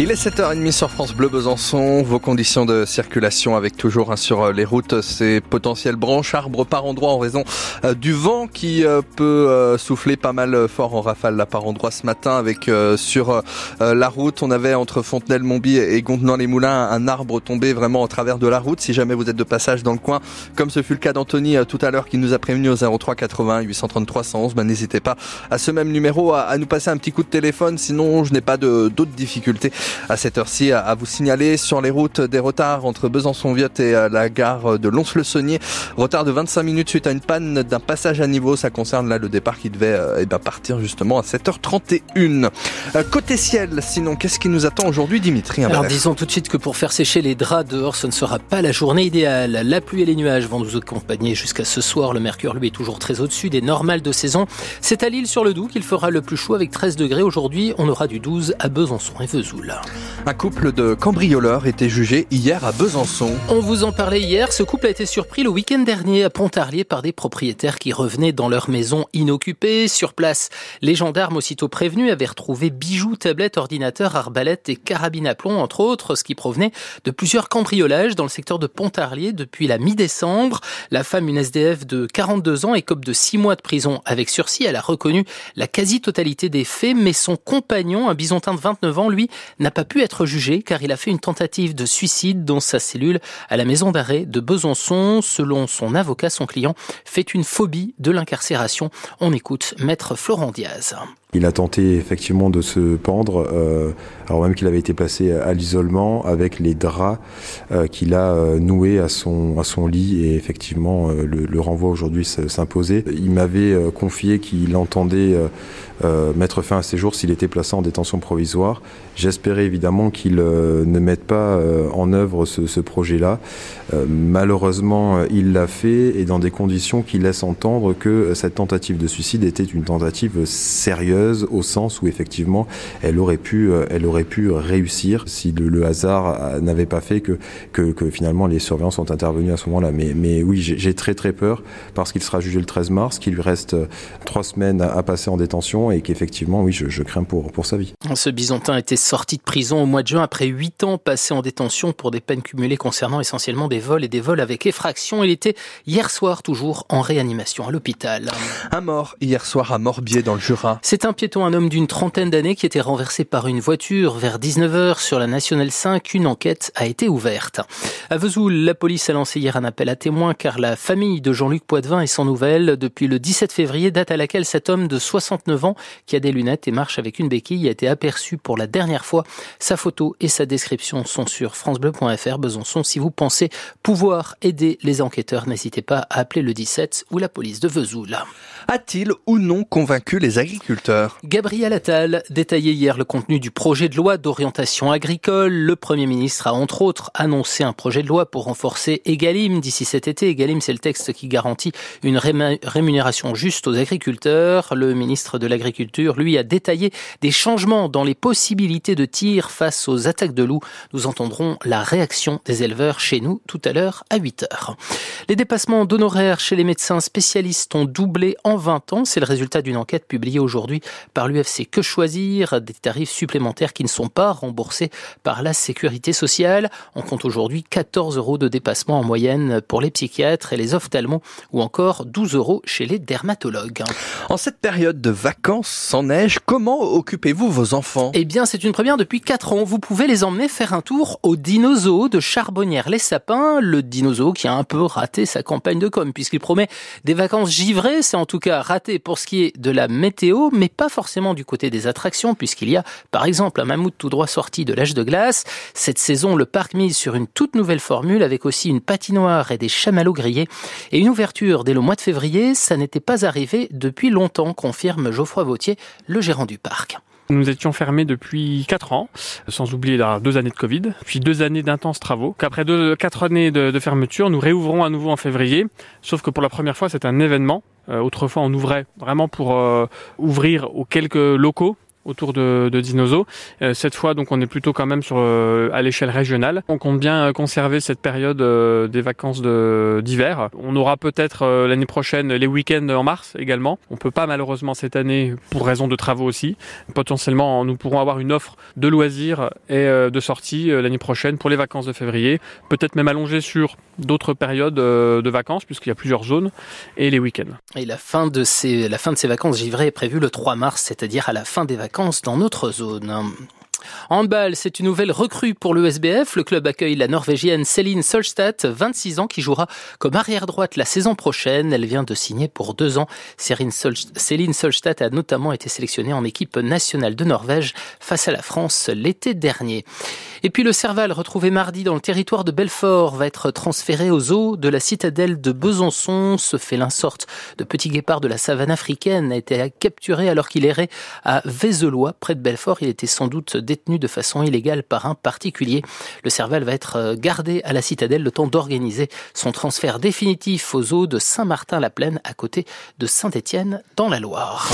Il est 7h30 sur France Bleu Besançon. Vos conditions de circulation avec toujours hein, sur les routes ces potentielles branches, arbres par endroits en raison euh, du vent qui euh, peut euh, souffler pas mal fort en rafale là par endroits ce matin avec sur la route on avait entre Fontenelle-Montby et Gontenant-les-Moulins un arbre tombé vraiment au travers de la route. Si jamais vous êtes de passage dans le coin, comme ce fut le cas d'Anthony tout à l'heure qui nous a prévenu au 03 80 833 111, ben, n'hésitez pas à ce même numéro à, nous passer un petit coup de téléphone. Sinon je n'ai pas d'autres difficultés à cette heure-ci à vous signaler sur les routes des retards entre Besançon-Viotte et euh, la gare de Lons-le-Saunier. Retard de 25 minutes suite à une panne d'un passage à niveau. Ça concerne là le départ qui devait euh, eh ben, partir justement à 7h31. Euh, côté ciel, sinon, qu'est-ce qui nous attend aujourd'hui, Dimitri Alors disons tout de suite que pour faire sécher les draps dehors, ce ne sera pas la journée idéale. La pluie et les nuages vont nous accompagner jusqu'à ce soir. Le mercure, lui, est toujours très au-dessus des normales de saison. C'est à l'île sur le Doubs qu'il fera le plus chaud avec 13 degrés. Aujourd'hui, on aura du 12 à Besançon et Vesoul. Un couple de cambrioleurs était jugé hier à Besançon. On vous en parlait hier. Ce couple a été surpris le week-end dernier à Pontarlier par des propriétaires qui revenaient dans leur maison inoccupée. Sur place, les gendarmes aussitôt prévenus avaient retrouvé bijoux, tablettes, ordinateurs, arbalètes et carabines à plomb, entre autres, ce qui provenait de plusieurs cambriolages dans le secteur de Pontarlier depuis la mi-décembre. La femme, une SDF de 42 ans, écope de 6 mois de prison avec sursis. Elle a reconnu la quasi-totalité des faits, mais son compagnon, un bisontin de 29 ans, lui, pas pu être jugé car il a fait une tentative de suicide dans sa cellule à la maison d'arrêt de Besançon. Selon son avocat, son client fait une phobie de l'incarcération. On écoute maître Florent Diaz. Il a tenté effectivement de se pendre, euh, alors même qu'il avait été placé à l'isolement avec les draps euh, qu'il a euh, noués à son à son lit et effectivement le, le, renvoi aujourd'hui s'imposait. Il m'avait confié qu'il entendait mettre fin à ses jours s'il était placé en détention provisoire. J'espérais évidemment qu'il ne mette pas en œuvre ce, ce projet-là. malheureusement, il l'a fait et dans des conditions qui laissent entendre que cette tentative de suicide était une tentative sérieuse au sens où effectivement elle aurait pu, euh, elle aurait pu réussir si le, hasard n'avait pas fait que, que, finalement les surveillants sont intervenus à ce moment-là. Mais, mais oui, j'ai très très peur parce qu'il sera jugé le 13 mars, qu'il lui reste euh, trois semaines à, passer en détention et qu'effectivement, oui, je, crains pour, pour sa vie. Ce Bisontin était sorti de prison au mois de juin après huit ans passés en détention pour des peines cumulées concernant essentiellement des vols et des vols avec effraction. Il était hier soir toujours en réanimation à l'hôpital. Un mort hier soir à Morbier dans le Jura. C'est un piéton, un homme d'une trentaine d'années qui était renversé par une voiture vers 19h sur la Nationale 5. Une enquête a été ouverte. À Vesoul, la police a lancé hier un appel à témoins car la famille de Jean-Luc Poitvin est sans nouvelles depuis le 17 février, date à laquelle cet homme de 69 ans qui a des lunettes et marche avec une béquille a été aperçu pour la dernière fois. Sa photo et sa description sont sur francebleu.fr Besançon. Si vous pensez pouvoir aider les enquêteurs, n'hésitez pas à appeler le 17 ou la police de Vesoul. A-t-il ou non convaincu les agriculteurs? Gabriel Attal détaillait hier le contenu du projet de loi d'orientation agricole. Le Premier ministre a entre autres annoncé un projet de loi pour renforcer Egalim d'ici cet été. Egalim, c'est le texte qui garantit une rémunération juste aux agriculteurs. Le ministre de l'Agriculture, lui, a détaillé des changements dans les possibilités de tir face aux attaques de loups. Nous entendrons la réaction des éleveurs chez nous tout à l'heure à 8 heures. Les dépassements d'honoraires chez les médecins spécialistes ont doublé en 20 ans. C'est le résultat d'une enquête publiée aujourd'hui par l'UFC Que Choisir, des tarifs supplémentaires qui ne sont pas remboursés par la sécurité sociale? On compte aujourd'hui 14 euros de dépassement en moyenne pour les psychiatres et les ophtalmos ou encore 12 euros chez les dermatologues. En cette période de vacances sans neige, comment occupez-vous vos enfants? Eh bien, c'est une première depuis 4 ans. Vous pouvez les emmener faire un tour au dinosaure de Charbonnières-les-Sapins, le dinosaure qui a un peu raté sa campagne de com puisqu'il promet des vacances givrées, c'est en tout cas raté pour ce qui est de la météo, mais pas forcément du côté des attractions, puisqu'il y a par exemple un mammouth tout droit sorti de l'âge de glace. Cette saison, le parc mise sur une toute nouvelle formule avec aussi une patinoire et des chamallows grillés. Et une ouverture dès le mois de février, ça n'était pas arrivé depuis longtemps, confirme Geoffroy Vautier, le gérant du parc. Nous étions fermés depuis 4 ans, sans oublier deux années de Covid, puis deux années d'intenses travaux. Qu'après quatre années de, fermeture, nous réouvrons à nouveau en février. Sauf que pour la première fois, c'est un événement. Euh, autrefois, on ouvrait vraiment pour euh, ouvrir aux quelques locaux autour de, de Dinozo. Euh, cette fois, donc, on est plutôt quand même sur euh, à l'échelle régionale. On compte bien conserver cette période des vacances d'hiver. On aura peut-être l'année prochaine les week-ends en mars également. On peut pas malheureusement cette année pour raison de travaux aussi. Potentiellement, nous pourrons avoir une offre de loisirs et de sorties l'année prochaine pour les vacances de février. Peut-être même allonger sur d'autres périodes de vacances puisqu'il y a plusieurs zones et les week-ends. Et la fin de ces, la fin de ces vacances givrées est prévue le 3 mars, c'est-à-dire à la fin des vacances dans notre zone. Handball, c'est une nouvelle recrue pour le SBF. Le club accueille la Norvégienne Céline Solstad, 26 ans, qui jouera comme arrière-droite la saison prochaine. Elle vient de signer pour deux ans. Céline Solstad a notamment été sélectionnée en équipe nationale de Norvège face à la France l'été dernier. Et puis le Serval, retrouvé mardi dans le territoire de Belfort, va être transféré aux eaux de la citadelle de Besançon. Ce félin sorte de petit guépard de la savane africaine a été capturé alors qu'il errait à Vézelois, près de Belfort. Il était sans doute détenu de façon illégale par un particulier. Le Serval va être gardé à la citadelle le temps d'organiser son transfert définitif aux eaux de Saint-Martin-la-Plaine à côté de Saint-Étienne dans la Loire.